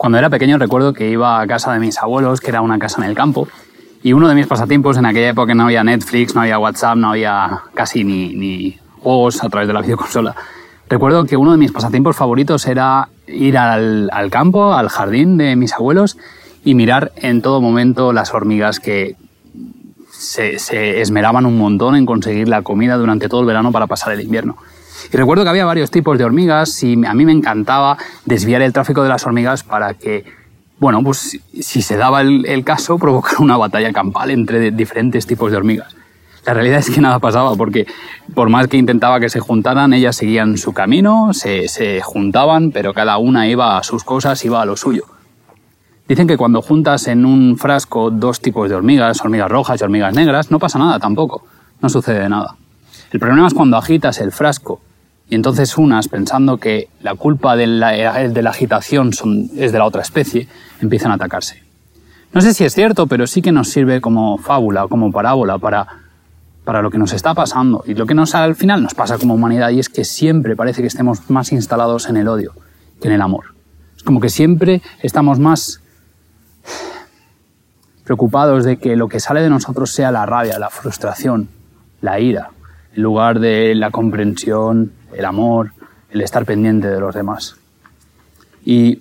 Cuando era pequeño recuerdo que iba a casa de mis abuelos, que era una casa en el campo, y uno de mis pasatiempos en aquella época no había Netflix, no había WhatsApp, no había casi ni, ni juegos a través de la videoconsola. Recuerdo que uno de mis pasatiempos favoritos era ir al, al campo, al jardín de mis abuelos y mirar en todo momento las hormigas que se, se, esmeraban un montón en conseguir la comida durante todo el verano para pasar el invierno. Y recuerdo que había varios tipos de hormigas y a mí me encantaba desviar el tráfico de las hormigas para que, bueno, pues si se daba el, caso, provocar una batalla campal entre diferentes tipos de hormigas. La realidad es que nada pasaba porque por más que intentaba que se juntaran, ellas seguían su camino, se, se juntaban, pero cada una iba a sus cosas, iba a lo suyo. Dicen que cuando juntas en un frasco dos tipos de hormigas, hormigas rojas y hormigas negras, no pasa nada tampoco, no sucede nada. El problema es cuando agitas el frasco y entonces unas, pensando que la culpa de la, de la agitación son, es de la otra especie, empiezan a atacarse. No sé si es cierto, pero sí que nos sirve como fábula, como parábola para, para lo que nos está pasando y lo que nos al final nos pasa como humanidad y es que siempre parece que estemos más instalados en el odio que en el amor. Es como que siempre estamos más preocupados de que lo que sale de nosotros sea la rabia, la frustración, la ira, en lugar de la comprensión, el amor, el estar pendiente de los demás. Y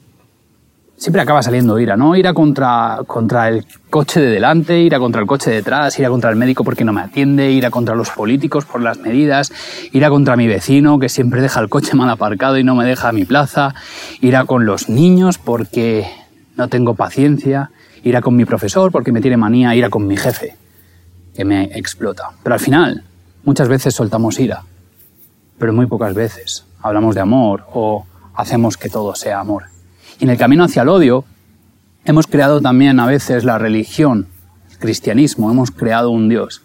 siempre acaba saliendo ira, ¿no? Ira contra, contra el coche de delante, ira contra el coche de detrás, ira contra el médico porque no me atiende, ira contra los políticos por las medidas, ira contra mi vecino que siempre deja el coche mal aparcado y no me deja a mi plaza, ira con los niños porque no tengo paciencia, ira con mi profesor porque me tiene manía, ira con mi jefe que me explota. Pero al final, muchas veces soltamos ira pero muy pocas veces hablamos de amor o hacemos que todo sea amor. Y en el camino hacia el odio hemos creado también a veces la religión, el cristianismo, hemos creado un Dios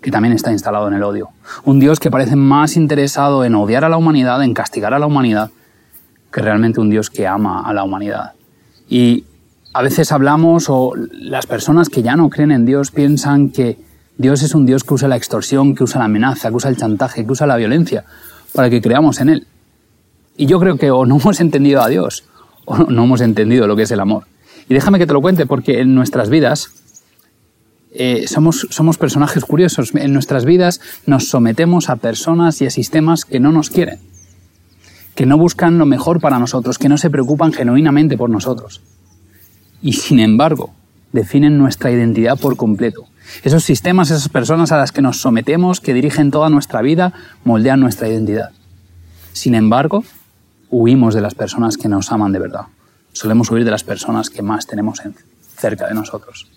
que también está instalado en el odio. Un Dios que parece más interesado en odiar a la humanidad, en castigar a la humanidad, que realmente un Dios que ama a la humanidad. Y a veces hablamos o las personas que ya no creen en Dios piensan que Dios es un Dios que usa la extorsión, que usa la amenaza, que usa el chantaje, que usa la violencia para que creamos en Él. Y yo creo que o no hemos entendido a Dios o no hemos entendido lo que es el amor. Y déjame que te lo cuente porque en nuestras vidas eh, somos, somos personajes curiosos. En nuestras vidas nos sometemos a personas y a sistemas que no nos quieren, que no buscan lo mejor para nosotros, que no se preocupan genuinamente por nosotros. Y sin embargo, definen nuestra identidad por completo. Esos sistemas, esas personas a las que nos sometemos, que dirigen toda nuestra vida, moldean nuestra identidad. Sin embargo, huimos de las personas que nos aman de verdad. Solemos huir de las personas que más tenemos cerca de nosotros.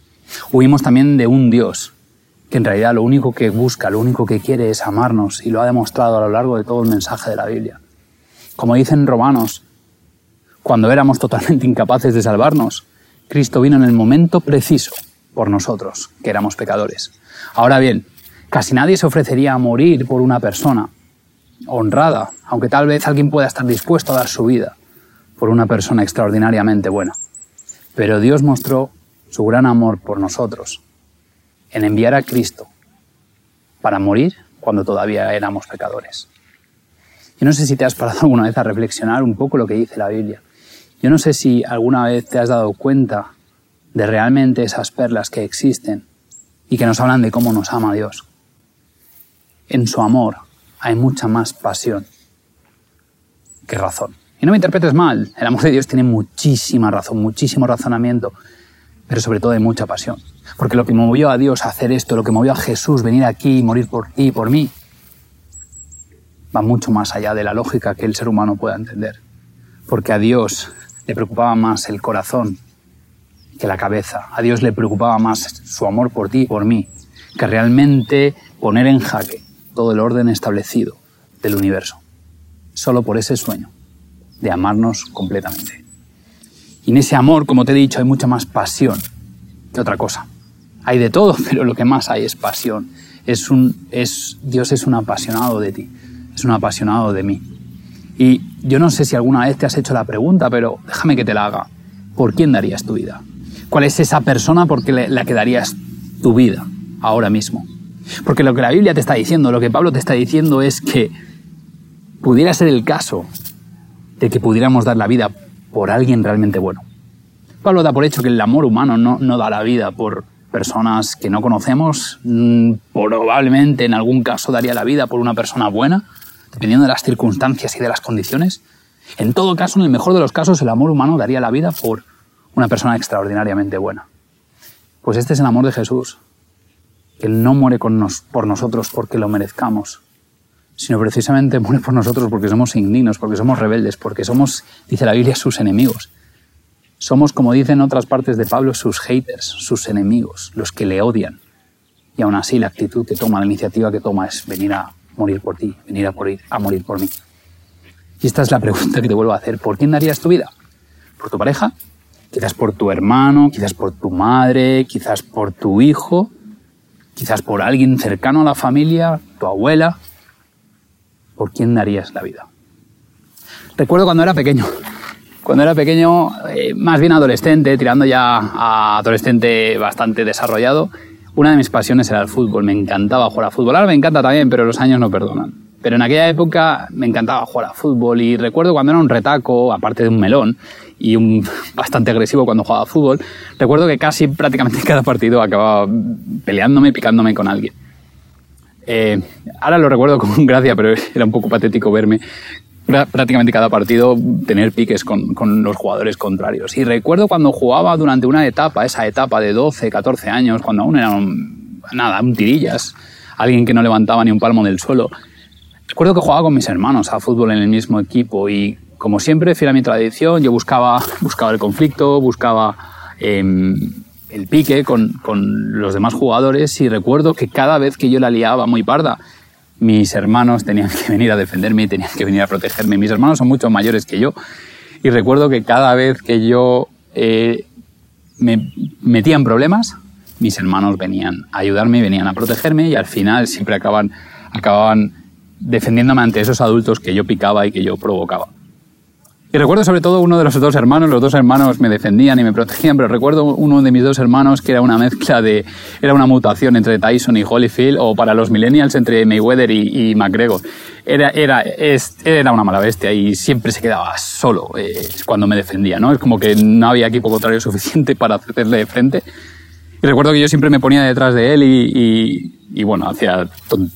Huimos también de un Dios que en realidad lo único que busca, lo único que quiere es amarnos y lo ha demostrado a lo largo de todo el mensaje de la Biblia. Como dicen Romanos, cuando éramos totalmente incapaces de salvarnos, Cristo vino en el momento preciso por nosotros, que éramos pecadores. Ahora bien, casi nadie se ofrecería a morir por una persona honrada, aunque tal vez alguien pueda estar dispuesto a dar su vida por una persona extraordinariamente buena. Pero Dios mostró su gran amor por nosotros en enviar a Cristo para morir cuando todavía éramos pecadores. Yo no sé si te has parado alguna vez a reflexionar un poco lo que dice la Biblia. Yo no sé si alguna vez te has dado cuenta de realmente esas perlas que existen y que nos hablan de cómo nos ama Dios. En su amor hay mucha más pasión que razón. Y no me interpretes mal, el amor de Dios tiene muchísima razón, muchísimo razonamiento, pero sobre todo hay mucha pasión. Porque lo que movió a Dios a hacer esto, lo que movió a Jesús venir aquí y morir por ti y por mí, va mucho más allá de la lógica que el ser humano pueda entender. Porque a Dios le preocupaba más el corazón que la cabeza. A Dios le preocupaba más su amor por ti y por mí que realmente poner en jaque todo el orden establecido del universo. Solo por ese sueño de amarnos completamente. Y en ese amor, como te he dicho, hay mucha más pasión que otra cosa. Hay de todo, pero lo que más hay es pasión. Es un, es, Dios es un apasionado de ti, es un apasionado de mí. Y yo no sé si alguna vez te has hecho la pregunta, pero déjame que te la haga. ¿Por quién darías tu vida? Cuál es esa persona por la la que darías tu vida ahora mismo. Porque lo que la Biblia te está diciendo, lo que Pablo te está diciendo es que pudiera ser el caso de que pudiéramos dar la vida por alguien realmente bueno. Pablo da por hecho que el amor humano no, no da la vida por personas que no conocemos, mm, probablemente en algún caso daría la vida por una persona buena, dependiendo de las circunstancias y de las condiciones. En todo caso, en el mejor de los casos, el amor humano daría la vida por una persona extraordinariamente buena. Pues este es el amor de Jesús, que no muere por nosotros porque lo merezcamos, sino precisamente muere por nosotros porque somos indignos, porque somos rebeldes, porque somos, dice la Biblia, sus enemigos. Somos, como dicen otras partes de Pablo, sus haters, sus enemigos, los que le odian. Y aún así la actitud que toma, la iniciativa que toma es venir a morir por ti, venir a morir, a morir por mí. Y esta es la pregunta que te vuelvo a hacer. ¿Por quién darías tu vida? ¿Por tu pareja? Quizás por tu hermano, quizás por tu madre, quizás por tu hijo, quizás por alguien cercano a la familia, tu abuela. ¿Por quién darías la vida? Recuerdo cuando era pequeño. Cuando era pequeño, eh, más bien adolescente, tirando ya a adolescente bastante desarrollado, una de mis pasiones era el fútbol. Me encantaba jugar a fútbol. Ahora me encanta también, pero los años no perdonan. Pero en aquella época me encantaba jugar a fútbol y recuerdo cuando era un retaco, aparte de un melón, y un bastante agresivo cuando jugaba a fútbol, recuerdo que casi prácticamente cada partido acababa peleándome, picándome con alguien. Eh, ahora lo recuerdo con gracia, pero era un poco patético verme prácticamente cada partido tener piques con, con, los jugadores contrarios. Y recuerdo cuando jugaba durante una etapa, esa etapa de 12, 14 años, cuando aún era nada, un tirillas, alguien que no levantaba ni un palmo del suelo, Recuerdo que jugaba con mis hermanos a fútbol en el mismo equipo y como siempre, fiel a mi tradición, yo buscaba, buscaba el conflicto, buscaba em, el pique con, con, los demás jugadores y recuerdo que cada vez que yo la liaba muy parda, mis hermanos tenían que venir a defenderme, tenían que venir a protegerme. Mis hermanos son mucho mayores que yo y recuerdo que cada vez que yo eh, me metía en problemas, mis hermanos venían a ayudarme, venían a protegerme y al final siempre acaban, acababan defendiéndome ante esos adultos que yo picaba y que yo provocaba. Y recuerdo sobre todo uno de los dos hermanos, los dos hermanos me defendían y me protegían, pero recuerdo uno de mis dos hermanos que era una mezcla de, era una mutación entre Tyson y Holyfield, o para los millennials entre Mayweather y, McGregor. Era, era, era una mala bestia y siempre se quedaba solo eh, cuando me defendía, ¿no? Es como que no había equipo contrario suficiente para hacerle de frente. Y recuerdo que yo siempre me ponía detrás de él y, y bueno, hacía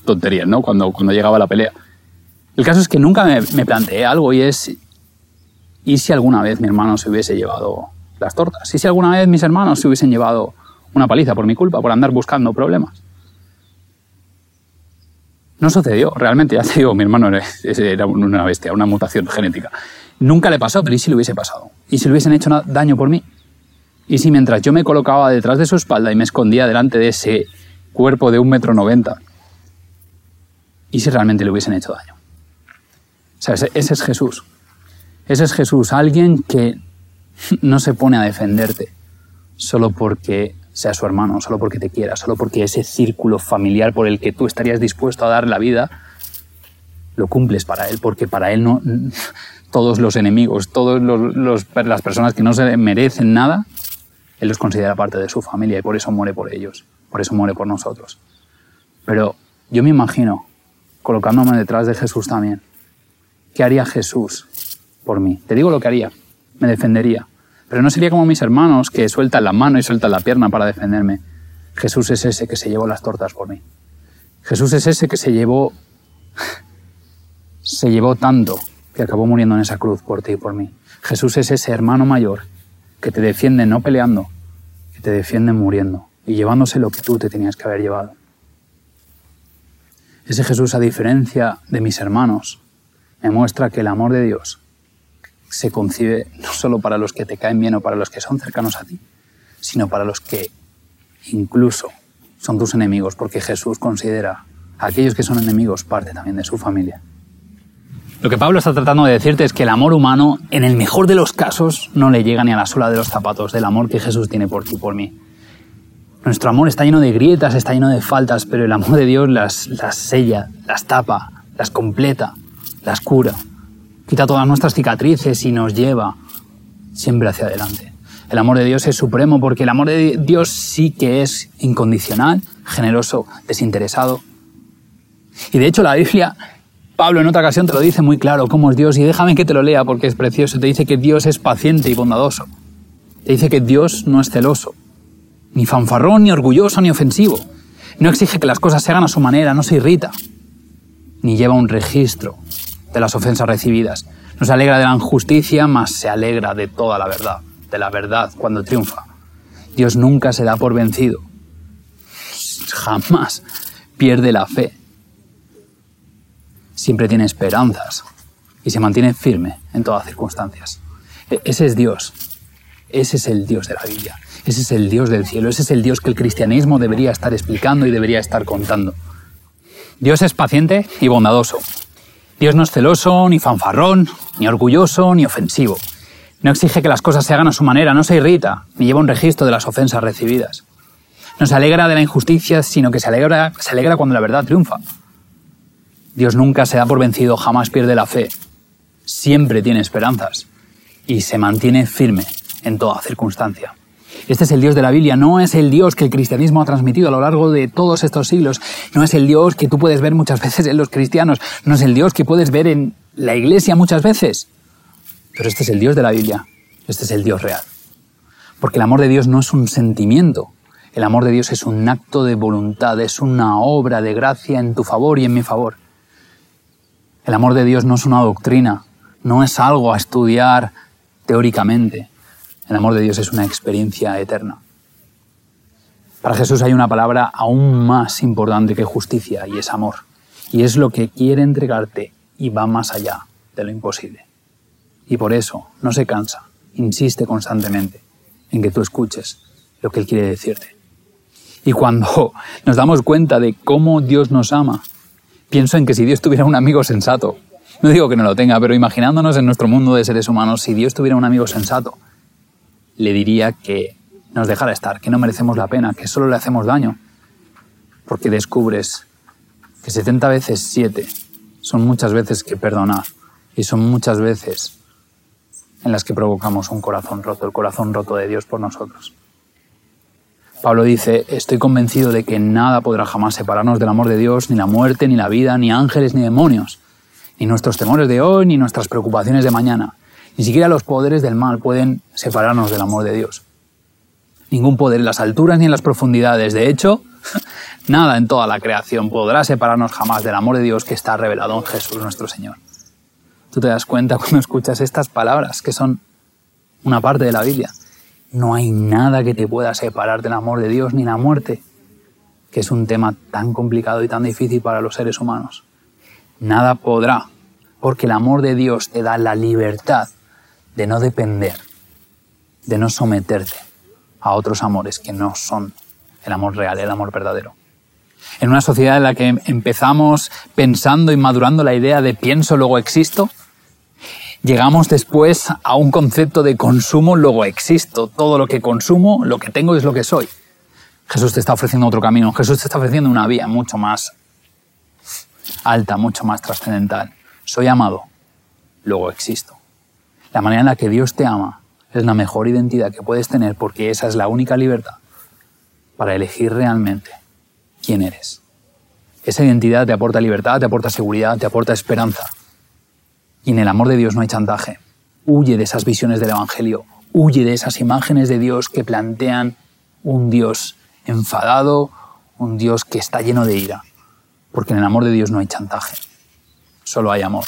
tonterías, ¿no? Cuando, cuando llegaba la pelea. El caso es que nunca me, me, planteé algo y es, ¿y si alguna vez mi hermano se hubiese llevado las tortas? ¿Y si alguna vez mis hermanos se hubiesen llevado una paliza por mi culpa, por andar buscando problemas? No sucedió, realmente, ya te digo, mi hermano era una bestia, una mutación genética. Nunca le pasó, pero ¿y si le hubiese pasado? ¿Y si le hubiesen hecho daño por mí? ¿Y si mientras yo me colocaba detrás de su espalda y me escondía delante de ese cuerpo de un metro noventa. ¿Y si realmente le hubiesen hecho daño? O sea, ese, ese es Jesús. Ese es Jesús, alguien que no se pone a defenderte solo porque sea su hermano, solo porque te quiera, solo porque ese círculo familiar por el que tú estarías dispuesto a dar la vida, lo cumples para él, porque para él no, todos los enemigos, todas las personas que no se merecen nada, él los considera parte de su familia y por eso muere por ellos por eso muere por nosotros. Pero yo me imagino colocándome detrás de Jesús también. ¿Qué haría Jesús por mí? Te digo lo que haría. Me defendería. Pero no sería como mis hermanos que sueltan la mano y sueltan la pierna para defenderme. Jesús es ese que se llevó las tortas por mí. Jesús es ese que se llevó se llevó tanto que acabó muriendo en esa cruz por ti y por mí. Jesús es ese hermano mayor que te defiende no peleando, que te defiende muriendo y llevándose lo que tú te tenías que haber llevado. Ese Jesús, a diferencia de mis hermanos, me muestra que el amor de Dios se concibe no solo para los que te caen bien o para los que son cercanos a ti, sino para los que incluso son tus enemigos, porque Jesús considera a aquellos que son enemigos parte también de su familia. Lo que Pablo está tratando de decirte es que el amor humano, en el mejor de los casos, no le llega ni a la sola de los zapatos del amor que Jesús tiene por ti por mí. Nuestro amor está lleno de grietas, está lleno de faltas, pero el amor de Dios las, las sella, las tapa, las completa, las cura. Quita todas nuestras cicatrices y nos lleva siempre hacia adelante. El amor de Dios es supremo porque el amor de Dios sí que es incondicional, generoso, desinteresado. Y de hecho la Biblia, Pablo en otra ocasión te lo dice muy claro cómo es Dios y déjame que te lo lea porque es precioso. Te dice que Dios es paciente y bondadoso Te dice que Dios no es celoso, ni fanfarrón, ni orgulloso, ni ofensivo. No exige que las cosas se hagan a su manera, no se irrita, ni lleva un registro de las ofensas recibidas. No se alegra de la injusticia, mas se alegra de toda la verdad, de la verdad cuando triunfa. Dios nunca se da por vencido. Jamás pierde la fe. Siempre tiene esperanzas y se mantiene firme en todas circunstancias. E-, ese es Dios. Ese es el Dios de la Biblia. Ese es el Dios del cielo. Ese es el Dios que el cristianismo debería estar explicando y debería estar contando. Dios es paciente y bondadoso. Dios no es celoso, ni fanfarrón, ni orgulloso, ni ofensivo. No exige que las cosas se hagan a su manera, no se irrita, ni lleva un registro de las ofensas recibidas. No se alegra de la injusticia, sino que se alegra, se alegra cuando la verdad triunfa. Dios nunca se da por vencido, jamás pierde la fe. Siempre tiene esperanzas y se mantiene firme en toda circunstancia. Este es el Dios de la Biblia, no es el Dios que el cristianismo ha transmitido a lo largo de todos estos siglos, no es el Dios que tú puedes ver muchas veces en los cristianos, no es el Dios que puedes ver en la iglesia muchas veces, pero este es el Dios de la Biblia, este es el Dios real. Porque el amor de Dios no es un sentimiento, el amor de Dios es un acto de voluntad, es una obra de gracia en tu favor y en mi favor. El amor de Dios no es una doctrina, no es algo a estudiar teóricamente. El amor de Dios es una experiencia eterna. Para Jesús hay una palabra aún más importante que justicia y es amor. Y es lo que quiere entregarte y va más allá de lo imposible. Y por eso no se cansa, insiste constantemente en que tú escuches lo que Él quiere decirte. Y cuando nos damos cuenta de cómo Dios nos ama, pienso en que si Dios tuviera un amigo sensato, no digo que no lo tenga, pero imaginándonos en nuestro mundo de seres humanos, si Dios tuviera un amigo sensato, le diría que nos dejara estar, que no merecemos la pena, que solo le hacemos daño, porque descubres que 70 veces 7 son muchas veces que perdonar y son muchas veces en las que provocamos un corazón roto, el corazón roto de Dios por nosotros. Pablo dice, estoy convencido de que nada podrá jamás separarnos del amor de Dios, ni la muerte, ni la vida, ni ángeles, ni demonios, ni nuestros temores de hoy, ni nuestras preocupaciones de mañana. Ni siquiera los poderes del mal pueden separarnos del amor de Dios. Ningún poder en las alturas ni en las profundidades. De hecho, nada en toda la creación podrá separarnos jamás del amor de Dios que está revelado en Jesús nuestro Señor. Tú te das cuenta cuando escuchas estas palabras, que son una parte de la Biblia. No hay nada que te pueda separar del amor de Dios ni la muerte, que es un tema tan complicado y tan difícil para los seres humanos. Nada podrá, porque el amor de Dios te da la libertad de no depender, de no someterte a otros amores que no son el amor real, el amor verdadero. En una sociedad en la que empezamos pensando y madurando la idea de pienso, luego existo, llegamos después a un concepto de consumo, luego existo. Todo lo que consumo, lo que tengo es lo que soy. Jesús te está ofreciendo otro camino. Jesús te está ofreciendo una vía mucho más alta, mucho más trascendental. Soy amado, luego existo. La manera en la que Dios te ama es la mejor identidad que puedes tener porque esa es la única libertad para elegir realmente quién eres. Esa identidad te aporta libertad, te aporta seguridad, te aporta esperanza. Y en el amor de Dios no hay chantaje. Huye de esas visiones del Evangelio, huye de esas imágenes de Dios que plantean un Dios enfadado, un Dios que está lleno de ira. Porque en el amor de Dios no hay chantaje, solo hay amor.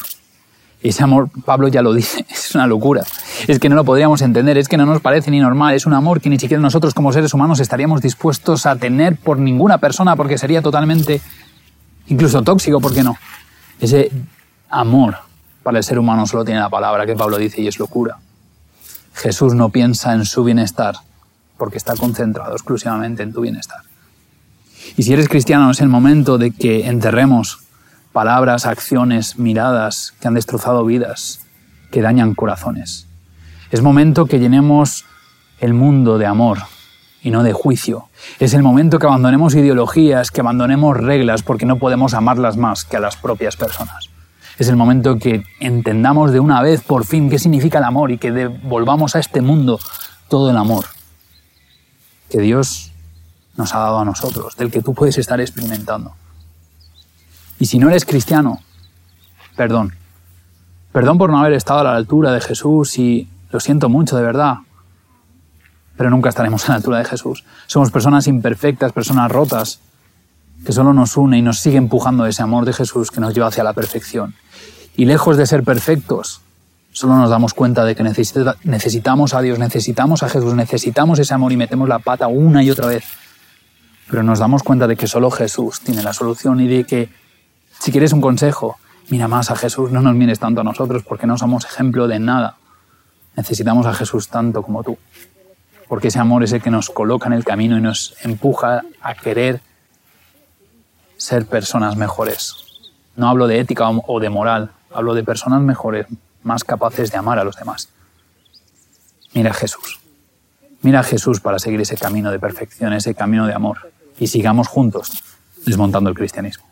Y ese amor, Pablo ya lo dice, es una locura. Es que no lo podríamos entender, es que no nos parece ni normal, es un amor que ni siquiera nosotros como seres humanos estaríamos dispuestos a tener por ninguna persona porque sería totalmente, incluso tóxico, ¿por qué no? Ese amor para el ser humano solo tiene la palabra que Pablo dice y es locura. Jesús no piensa en su bienestar porque está concentrado exclusivamente en tu bienestar. Y si eres cristiano es el momento de que enterremos palabras, acciones, miradas que han destrozado vidas, que dañan corazones. Es momento que llenemos el mundo de amor y no de juicio. Es el momento que abandonemos ideologías, que abandonemos reglas porque no podemos amarlas más que a las propias personas. Es el momento que entendamos de una vez por fin qué significa el amor y que devolvamos a este mundo todo el amor que Dios nos ha dado a nosotros, del que tú puedes estar experimentando. Y si no eres cristiano, perdón. Perdón por no haber estado a la altura de Jesús y lo siento mucho, de verdad. pero nunca estaremos a la altura de Jesús. Somos personas imperfectas, personas rotas, que solo nos une y nos sigue empujando ese amor de Jesús que nos lleva hacia la perfección. Y lejos de ser perfectos, solo nos damos cuenta de que necesitamos a Dios, necesitamos a Jesús, necesitamos ese amor y metemos la pata una y otra vez. Pero nos damos cuenta de que solo Jesús tiene la solución y de que si quieres un consejo, mira más a Jesús, no nos mires tanto a nosotros porque no somos ejemplo de nada. Necesitamos a Jesús tanto como tú, porque ese amor es el que nos coloca en el camino y nos empuja a querer ser personas mejores. No hablo de ética o de moral, hablo de personas mejores, más capaces de amar a los demás. Mira a Jesús. Mira a Jesús para seguir ese camino de perfección, ese camino de amor. Y sigamos juntos desmontando el cristianismo.